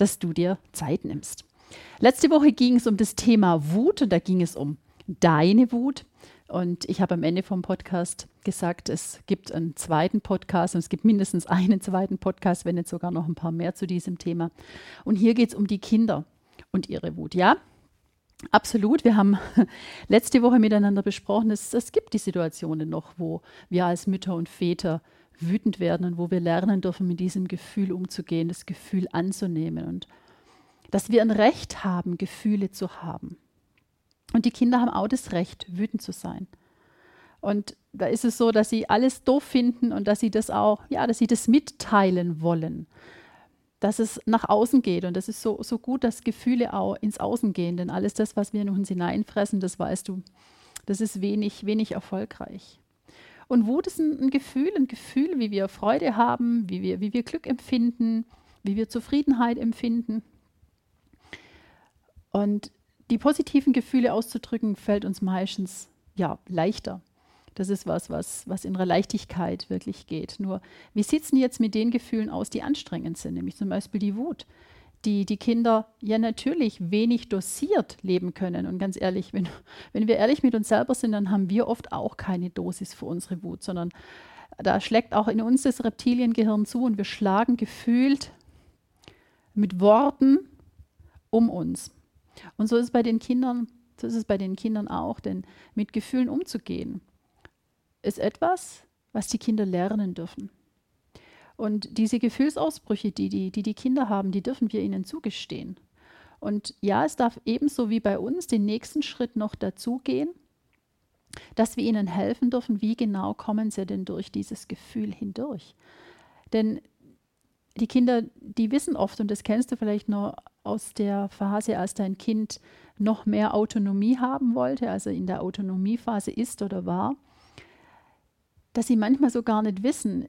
dass du dir Zeit nimmst. Letzte Woche ging es um das Thema Wut und da ging es um deine Wut. Und ich habe am Ende vom Podcast gesagt, es gibt einen zweiten Podcast und es gibt mindestens einen zweiten Podcast, wenn nicht sogar noch ein paar mehr zu diesem Thema. Und hier geht es um die Kinder und ihre Wut. Ja, absolut. Wir haben letzte Woche miteinander besprochen, es, es gibt die Situationen noch, wo wir als Mütter und Väter wütend werden und wo wir lernen dürfen, mit diesem Gefühl umzugehen, das Gefühl anzunehmen und dass wir ein Recht haben, Gefühle zu haben. Und die Kinder haben auch das Recht, wütend zu sein. Und da ist es so, dass sie alles doof finden und dass sie das auch, ja, dass sie das mitteilen wollen. Dass es nach außen geht. Und das ist so, so gut, dass Gefühle auch ins Außen gehen. Denn alles das, was wir in uns hineinfressen, das weißt du, das ist wenig, wenig erfolgreich. Und Wut ist ein, Gefühl, ein Gefühl, wie wir Freude haben, wie wir, wie wir Glück empfinden, wie wir Zufriedenheit empfinden. Und die positiven Gefühle auszudrücken, fällt uns meistens ja, leichter. Das ist was, was, was in der Leichtigkeit wirklich geht. Nur, wie sieht es denn jetzt mit den Gefühlen aus, die anstrengend sind, nämlich zum Beispiel die Wut? Die die Kinder ja natürlich wenig dosiert leben können. Und ganz ehrlich, wenn, wenn wir ehrlich mit uns selber sind, dann haben wir oft auch keine Dosis für unsere Wut, sondern da schlägt auch in uns das Reptiliengehirn zu und wir schlagen gefühlt mit Worten um uns. Und so ist es bei den Kindern, so ist es bei den Kindern auch, denn mit Gefühlen umzugehen ist etwas, was die Kinder lernen dürfen. Und diese Gefühlsausbrüche, die die, die die Kinder haben, die dürfen wir ihnen zugestehen. Und ja, es darf ebenso wie bei uns den nächsten Schritt noch dazugehen, dass wir ihnen helfen dürfen, wie genau kommen sie denn durch dieses Gefühl hindurch. Denn die Kinder, die wissen oft, und das kennst du vielleicht noch aus der Phase, als dein Kind noch mehr Autonomie haben wollte, also in der Autonomiephase ist oder war, dass sie manchmal so gar nicht wissen,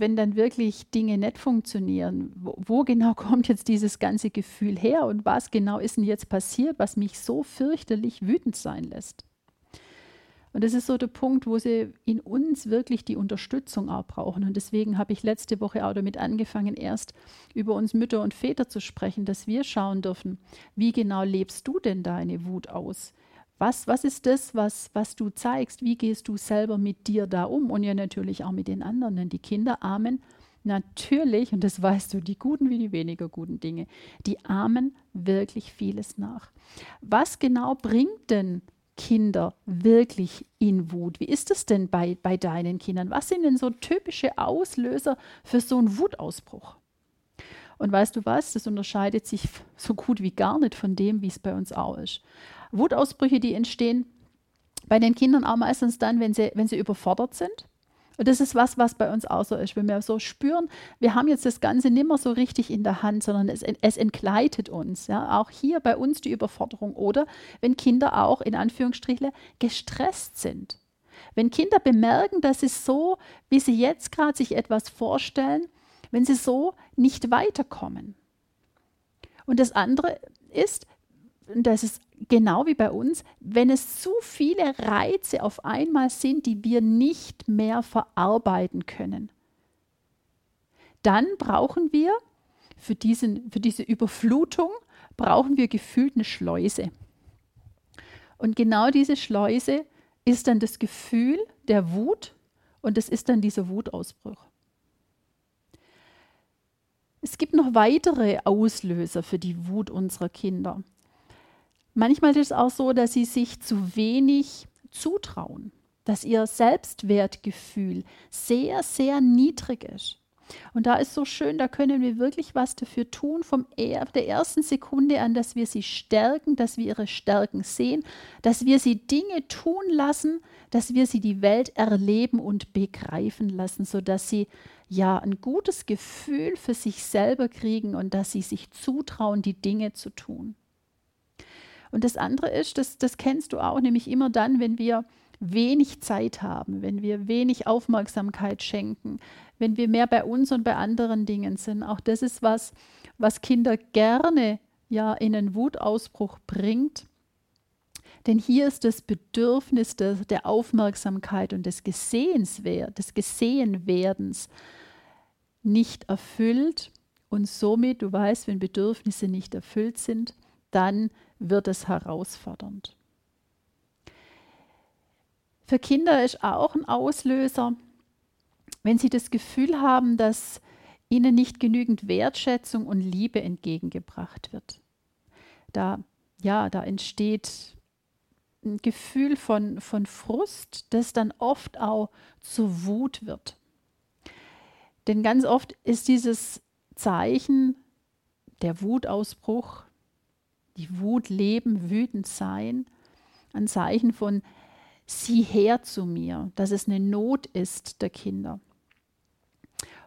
wenn dann wirklich Dinge nicht funktionieren, wo, wo, genau kommt jetzt dieses ganze Gefühl her und was genau ist denn jetzt passiert, was mich so fürchterlich wütend sein lässt? Und das ist so der Punkt, wo sie in uns wirklich die Unterstützung auch brauchen. Und deswegen habe ich letzte Woche auch damit angefangen, erst über uns Mütter und Väter zu sprechen, dass wir schauen dürfen, wie genau lebst du denn deine Wut aus? Was, was ist das, was, was du zeigst? Wie gehst du selber mit dir da um? Und ja natürlich auch mit den anderen. Denn die Kinder ahmen natürlich, und das weißt du, die guten wie die weniger guten Dinge, die ahmen wirklich vieles nach. Was genau bringt denn Kinder wirklich in Wut? Wie ist es denn bei, bei deinen Kindern? Was sind denn so typische Auslöser für so einen Wutausbruch? Und weißt du was? Das unterscheidet sich so gut wie gar nicht von dem, wie es bei uns auch ist. Wutausbrüche, die entstehen bei den Kindern auch meistens dann, wenn sie, wenn sie überfordert sind. Und das ist was, was bei uns auch so ist. Wenn wir so spüren, wir haben jetzt das Ganze nicht mehr so richtig in der Hand, sondern es, es entgleitet uns. Ja? Auch hier bei uns die Überforderung. Oder wenn Kinder auch in Anführungsstrichen gestresst sind. Wenn Kinder bemerken, dass sie so, wie sie jetzt gerade sich etwas vorstellen, wenn sie so nicht weiterkommen. Und das andere ist, das ist genau wie bei uns, wenn es zu viele Reize auf einmal sind, die wir nicht mehr verarbeiten können, dann brauchen wir für, diesen, für diese Überflutung, brauchen wir gefühlt eine Schleuse. Und genau diese Schleuse ist dann das Gefühl der Wut und das ist dann dieser Wutausbruch. Es gibt noch weitere Auslöser für die Wut unserer Kinder. Manchmal ist es auch so, dass sie sich zu wenig zutrauen, dass ihr Selbstwertgefühl sehr, sehr niedrig ist. Und da ist so schön, da können wir wirklich was dafür tun, vom er der ersten Sekunde an, dass wir sie stärken, dass wir ihre Stärken sehen, dass wir sie Dinge tun lassen, dass wir sie die Welt erleben und begreifen lassen, sodass sie ja ein gutes Gefühl für sich selber kriegen und dass sie sich zutrauen, die Dinge zu tun. Und das andere ist, das, das kennst du auch, nämlich immer dann, wenn wir wenig Zeit haben, wenn wir wenig Aufmerksamkeit schenken, wenn wir mehr bei uns und bei anderen Dingen sind. Auch das ist was, was Kinder gerne ja in einen Wutausbruch bringt. Denn hier ist das Bedürfnis der, der Aufmerksamkeit und des, Gesehenswer des Gesehenwerdens nicht erfüllt. Und somit, du weißt, wenn Bedürfnisse nicht erfüllt sind, dann wird es herausfordernd. Für Kinder ist auch ein Auslöser, wenn sie das Gefühl haben, dass ihnen nicht genügend Wertschätzung und Liebe entgegengebracht wird. Da, ja, da entsteht ein Gefühl von, von Frust, das dann oft auch zur Wut wird. Denn ganz oft ist dieses Zeichen, der Wutausbruch, die Wut leben, wütend sein, ein Zeichen von sieh her zu mir, dass es eine Not ist der Kinder.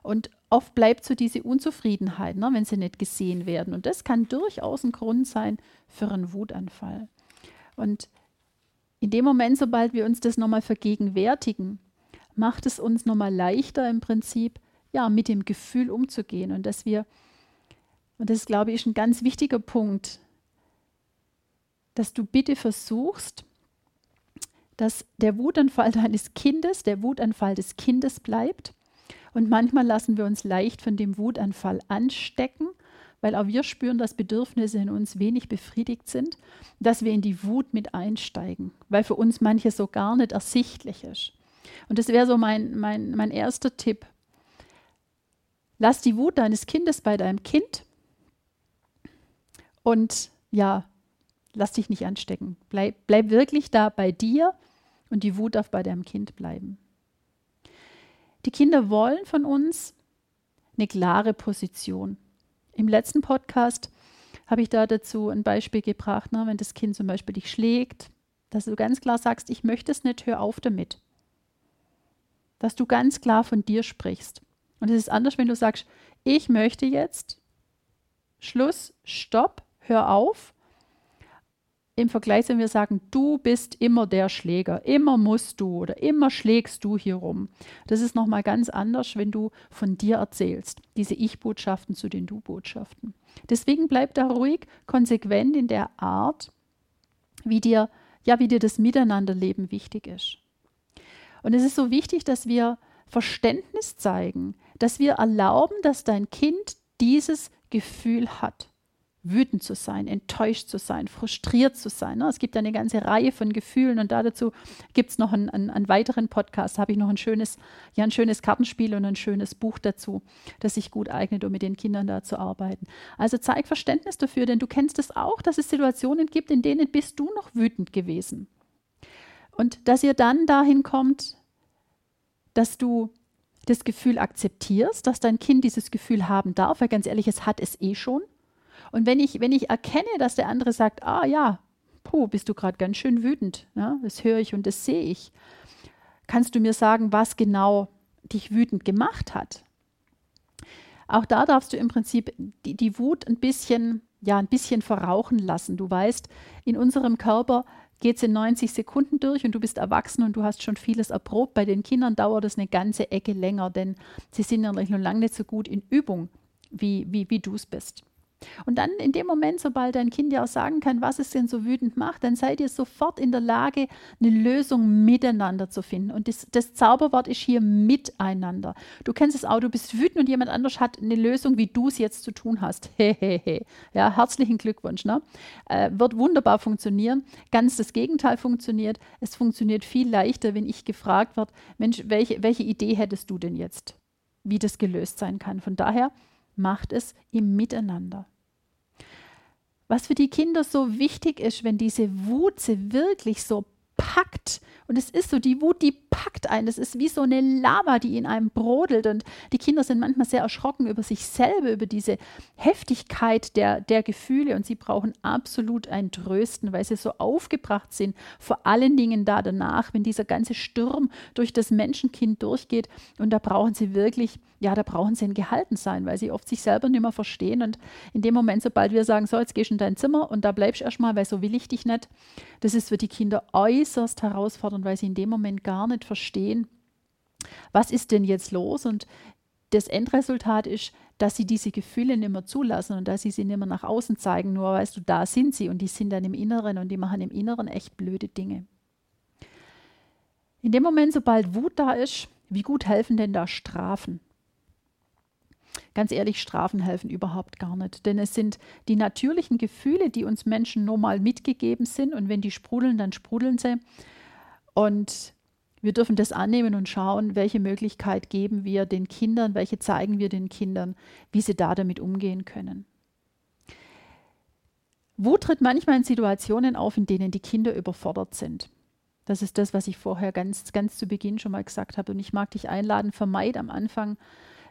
Und oft bleibt so diese Unzufriedenheit, ne, wenn sie nicht gesehen werden. Und das kann durchaus ein Grund sein für einen Wutanfall. Und in dem Moment, sobald wir uns das nochmal vergegenwärtigen, macht es uns nochmal leichter im Prinzip, ja, mit dem Gefühl umzugehen. Und dass wir, und das glaube ich, ist ein ganz wichtiger Punkt, dass du bitte versuchst, dass der Wutanfall deines Kindes der Wutanfall des Kindes bleibt. Und manchmal lassen wir uns leicht von dem Wutanfall anstecken, weil auch wir spüren, dass Bedürfnisse in uns wenig befriedigt sind, dass wir in die Wut mit einsteigen, weil für uns manches so gar nicht ersichtlich ist. Und das wäre so mein, mein, mein erster Tipp. Lass die Wut deines Kindes bei deinem Kind und ja, lass dich nicht anstecken. Bleib, bleib wirklich da bei dir und die Wut darf bei deinem Kind bleiben. Die Kinder wollen von uns eine klare Position. Im letzten Podcast habe ich da dazu ein Beispiel gebracht, ne, wenn das Kind zum Beispiel dich schlägt, dass du ganz klar sagst, ich möchte es nicht, hör auf damit. Dass du ganz klar von dir sprichst. Und es ist anders, wenn du sagst, ich möchte jetzt Schluss, Stopp, hör auf im Vergleich, wenn wir sagen, du bist immer der Schläger, immer musst du oder immer schlägst du hier rum. Das ist nochmal ganz anders, wenn du von dir erzählst, diese Ich-Botschaften zu den Du-Botschaften. Deswegen bleib da ruhig, konsequent in der Art, wie dir, ja, wie dir das Miteinanderleben wichtig ist. Und es ist so wichtig, dass wir Verständnis zeigen, dass wir erlauben, dass dein Kind dieses Gefühl hat wütend zu sein, enttäuscht zu sein, frustriert zu sein. Ne? Es gibt eine ganze Reihe von Gefühlen und dazu gibt es noch einen, einen, einen, weiteren Podcast, habe ich noch ein schönes, ja, ein schönes Kartenspiel und ein schönes Buch dazu, das sich gut eignet, um mit den Kindern da zu arbeiten. Also zeig Verständnis dafür, denn du kennst es auch, dass es Situationen gibt, in denen bist du noch wütend gewesen. Und dass ihr dann dahin kommt, dass du das Gefühl akzeptierst, dass dein Kind dieses Gefühl haben darf, weil ganz ehrlich, es hat es eh schon. Und wenn ich, wenn ich erkenne, dass der andere sagt, ah ja, puh, bist du gerade ganz schön wütend, ne? das höre ich und das sehe ich, kannst du mir sagen, was genau dich wütend gemacht hat? Auch da darfst du im Prinzip die, die Wut ein bisschen, ja, ein bisschen verrauchen lassen. Du weißt, in unserem Körper geht es in 90 Sekunden durch und du bist erwachsen und du hast schon vieles erprobt. Bei den Kindern dauert es eine ganze Ecke länger, denn sie sind ja noch lange nicht so gut in Übung, wie, wie, wie du es bist. Und dann in dem Moment, sobald dein Kind dir auch sagen kann, was es denn so wütend macht, dann seid ihr sofort in der Lage, eine Lösung miteinander zu finden. Und das, das Zauberwort ist hier miteinander. Du kennst es auch, du bist wütend und jemand anders hat eine Lösung, wie du es jetzt zu tun hast. Hehehe. ja, herzlichen Glückwunsch. Ne? Äh, wird wunderbar funktionieren. Ganz das Gegenteil funktioniert. Es funktioniert viel leichter, wenn ich gefragt werde, Mensch, welche, welche Idee hättest du denn jetzt, wie das gelöst sein kann? Von daher macht es im Miteinander. Was für die Kinder so wichtig ist, wenn diese Wut sie wirklich so packt, und es ist so, die Wut, die packt einen. Das ist wie so eine Lava, die in einem brodelt. Und die Kinder sind manchmal sehr erschrocken über sich selber, über diese Heftigkeit der, der Gefühle. Und sie brauchen absolut ein Trösten, weil sie so aufgebracht sind. Vor allen Dingen da danach, wenn dieser ganze Sturm durch das Menschenkind durchgeht. Und da brauchen sie wirklich, ja, da brauchen sie ein Gehaltensein, weil sie oft sich selber nicht mehr verstehen. Und in dem Moment, sobald wir sagen, so, jetzt gehst du in dein Zimmer und da bleibst du erstmal, weil so will ich dich nicht, das ist für die Kinder äußerst herausfordernd, weil sie in dem Moment gar nicht verstehen, was ist denn jetzt los? Und das Endresultat ist, dass sie diese Gefühle nicht mehr zulassen und dass sie sie nicht mehr nach außen zeigen. Nur weißt du, da sind sie und die sind dann im Inneren und die machen im Inneren echt blöde Dinge. In dem Moment, sobald Wut da ist, wie gut helfen denn da Strafen? Ganz ehrlich, Strafen helfen überhaupt gar nicht, denn es sind die natürlichen Gefühle, die uns Menschen nur mal mitgegeben sind und wenn die sprudeln, dann sprudeln sie. Und wir dürfen das annehmen und schauen, welche Möglichkeit geben wir den Kindern, welche zeigen wir den Kindern, wie sie da damit umgehen können. Wut tritt manchmal in Situationen auf, in denen die Kinder überfordert sind. Das ist das, was ich vorher ganz, ganz zu Beginn schon mal gesagt habe. Und ich mag dich einladen, vermeid am Anfang,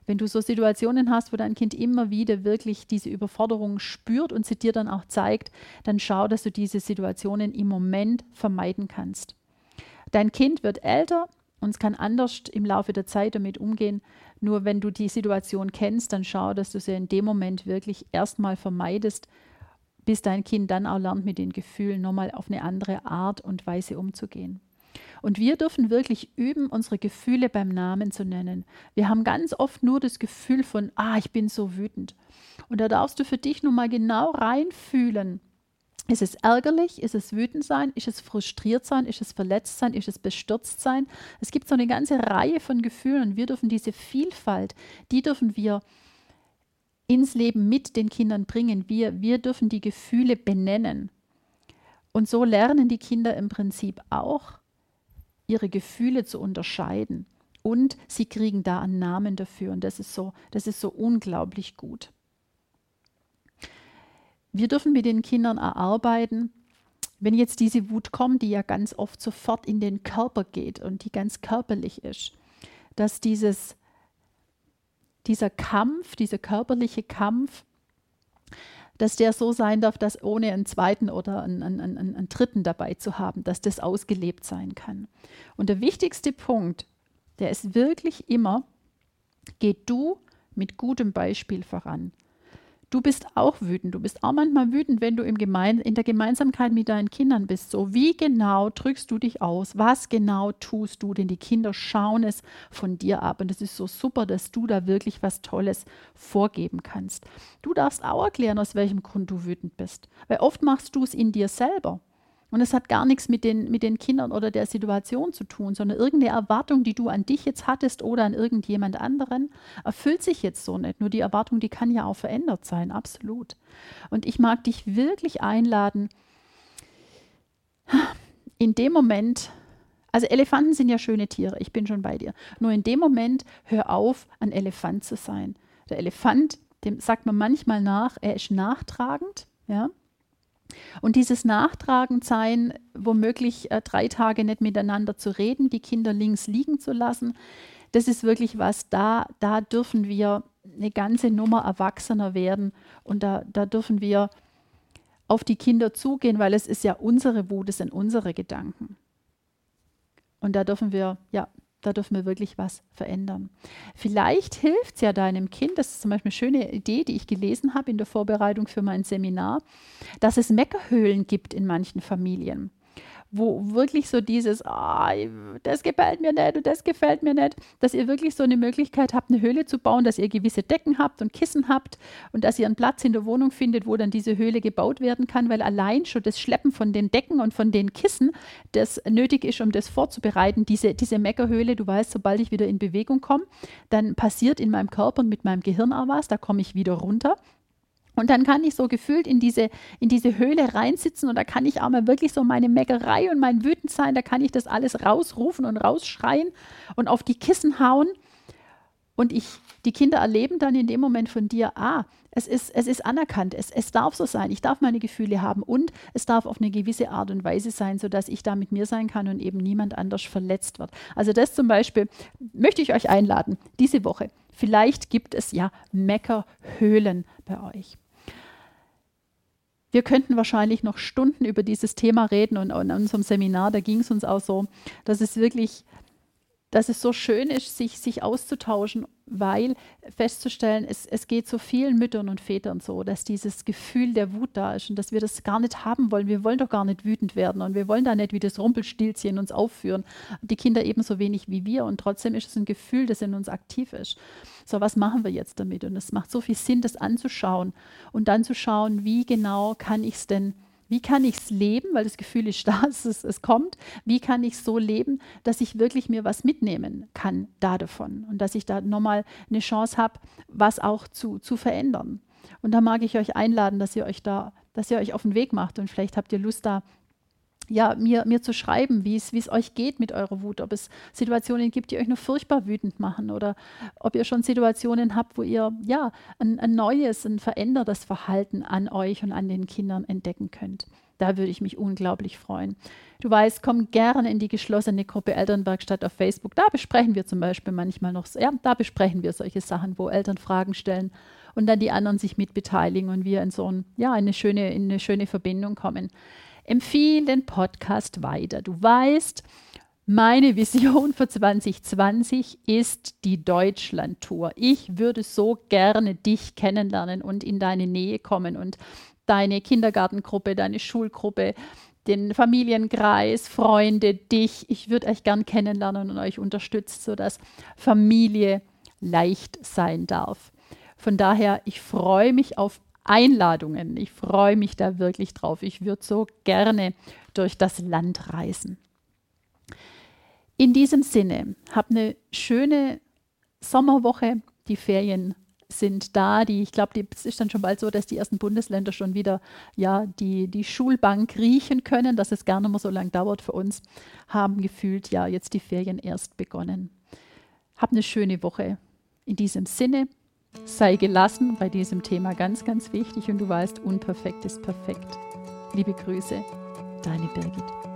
wenn du so Situationen hast, wo dein Kind immer wieder wirklich diese Überforderung spürt und sie dir dann auch zeigt, dann schau, dass du diese Situationen im Moment vermeiden kannst. Dein Kind wird älter und es kann anders im Laufe der Zeit damit umgehen. Nur wenn du die Situation kennst, dann schau, dass du sie in dem Moment wirklich erstmal vermeidest, bis dein Kind dann auch lernt, mit den Gefühlen nochmal auf eine andere Art und Weise umzugehen. Und wir dürfen wirklich üben, unsere Gefühle beim Namen zu nennen. Wir haben ganz oft nur das Gefühl von, ah, ich bin so wütend. Und da darfst du für dich nun mal genau reinfühlen. Ist es ärgerlich? Ist es wütend sein? Ist es frustriert sein? Ist es verletzt sein? Ist es bestürzt sein? Es gibt so eine ganze Reihe von Gefühlen und wir dürfen diese Vielfalt, die dürfen wir ins Leben mit den Kindern bringen. Wir, wir dürfen die Gefühle benennen. Und so lernen die Kinder im Prinzip auch, ihre Gefühle zu unterscheiden. Und sie kriegen da einen Namen dafür. Und das ist so, das ist so unglaublich gut. Wir dürfen mit den Kindern erarbeiten, wenn jetzt diese Wut kommt, die ja ganz oft sofort in den Körper geht und die ganz körperlich ist, dass dieses, dieser Kampf, dieser körperliche Kampf, dass der so sein darf, dass ohne einen zweiten oder einen, einen, einen, einen dritten dabei zu haben, dass das ausgelebt sein kann. Und der wichtigste Punkt, der ist wirklich immer, geh du mit gutem Beispiel voran. Du bist auch wütend. Du bist auch manchmal wütend, wenn du im Gemein in der Gemeinsamkeit mit deinen Kindern bist. So, wie genau drückst du dich aus? Was genau tust du? Denn die Kinder schauen es von dir ab. Und es ist so super, dass du da wirklich was Tolles vorgeben kannst. Du darfst auch erklären, aus welchem Grund du wütend bist. Weil oft machst du es in dir selber. Und es hat gar nichts mit den, mit den Kindern oder der Situation zu tun, sondern irgendeine Erwartung, die du an dich jetzt hattest oder an irgendjemand anderen, erfüllt sich jetzt so nicht. Nur die Erwartung, die kann ja auch verändert sein, absolut. Und ich mag dich wirklich einladen, in dem Moment, also Elefanten sind ja schöne Tiere, ich bin schon bei dir. Nur in dem Moment hör auf, ein Elefant zu sein. Der Elefant, dem sagt man manchmal nach, er ist nachtragend, ja. Und dieses Nachtragendsein, womöglich äh, drei Tage nicht miteinander zu reden, die Kinder links liegen zu lassen, das ist wirklich was, da, da dürfen wir eine ganze Nummer erwachsener werden und da, da dürfen wir auf die Kinder zugehen, weil es ist ja unsere Wut, es sind unsere Gedanken. Und da dürfen wir ja da dürfen wir wirklich was verändern. Vielleicht hilft es ja deinem Kind, das ist zum Beispiel eine schöne Idee, die ich gelesen habe in der Vorbereitung für mein Seminar, dass es Meckerhöhlen gibt in manchen Familien wo wirklich so dieses, oh, das gefällt mir nicht und das gefällt mir nicht, dass ihr wirklich so eine Möglichkeit habt, eine Höhle zu bauen, dass ihr gewisse Decken habt und Kissen habt und dass ihr einen Platz in der Wohnung findet, wo dann diese Höhle gebaut werden kann, weil allein schon das Schleppen von den Decken und von den Kissen, das nötig ist, um das vorzubereiten, diese, diese Meckerhöhle, du weißt, sobald ich wieder in Bewegung komme, dann passiert in meinem Körper und mit meinem Gehirn auch was, da komme ich wieder runter und dann kann ich so gefühlt in diese, in diese Höhle reinsitzen und da kann ich auch mal wirklich so meine Meckerei und mein Wütendsein, da kann ich das alles rausrufen und rausschreien und auf die Kissen hauen. Und ich, die Kinder erleben dann in dem Moment von dir, ah, es ist, es ist anerkannt, es, es darf so sein, ich darf meine Gefühle haben und es darf auf eine gewisse Art und Weise sein, sodass ich da mit mir sein kann und eben niemand anders verletzt wird. Also das zum Beispiel möchte ich euch einladen, diese Woche. Vielleicht gibt es ja Meckerhöhlen bei euch. Wir könnten wahrscheinlich noch Stunden über dieses Thema reden und in unserem Seminar, da ging es uns auch so, dass es wirklich dass es so schön ist, sich, sich auszutauschen, weil festzustellen, es, es geht so vielen Müttern und Vätern so, dass dieses Gefühl der Wut da ist und dass wir das gar nicht haben wollen. Wir wollen doch gar nicht wütend werden und wir wollen da nicht wie das Rumpelstilzchen uns aufführen. Die Kinder ebenso wenig wie wir und trotzdem ist es ein Gefühl, das in uns aktiv ist. So, was machen wir jetzt damit? Und es macht so viel Sinn, das anzuschauen und dann zu schauen, wie genau kann ich es denn wie kann ich es leben, weil das Gefühl ist da, es, es kommt. Wie kann ich so leben, dass ich wirklich mir was mitnehmen kann da davon und dass ich da nochmal eine Chance habe, was auch zu, zu verändern. Und da mag ich euch einladen, dass ihr euch da, dass ihr euch auf den Weg macht und vielleicht habt ihr Lust da ja, mir, mir zu schreiben, wie es euch geht mit eurer Wut, ob es Situationen gibt, die euch nur furchtbar wütend machen oder ob ihr schon Situationen habt, wo ihr ja ein, ein neues, ein verändertes Verhalten an euch und an den Kindern entdecken könnt. Da würde ich mich unglaublich freuen. Du weißt, komm gerne in die geschlossene Gruppe Elternwerkstatt auf Facebook. Da besprechen wir zum Beispiel manchmal noch, ja, da besprechen wir solche Sachen, wo Eltern Fragen stellen und dann die anderen sich mitbeteiligen und wir in so ein, ja, eine schöne, in eine schöne Verbindung kommen. Empfehle den Podcast weiter. Du weißt, meine Vision für 2020 ist die Deutschland-Tour. Ich würde so gerne dich kennenlernen und in deine Nähe kommen und deine Kindergartengruppe, deine Schulgruppe, den Familienkreis, Freunde, dich. Ich würde euch gern kennenlernen und euch unterstützen, sodass Familie leicht sein darf. Von daher, ich freue mich auf Einladungen. Ich freue mich da wirklich drauf. Ich würde so gerne durch das Land reisen. In diesem Sinne, habt eine schöne Sommerwoche. Die Ferien sind da. Die, ich glaube, es ist dann schon bald so, dass die ersten Bundesländer schon wieder ja, die, die Schulbank riechen können, dass es nicht mehr so lange dauert für uns, haben gefühlt ja jetzt die Ferien erst begonnen. Habt eine schöne Woche. In diesem Sinne, Sei gelassen bei diesem Thema ganz, ganz wichtig und du weißt, unperfekt ist perfekt. Liebe Grüße, deine Birgit.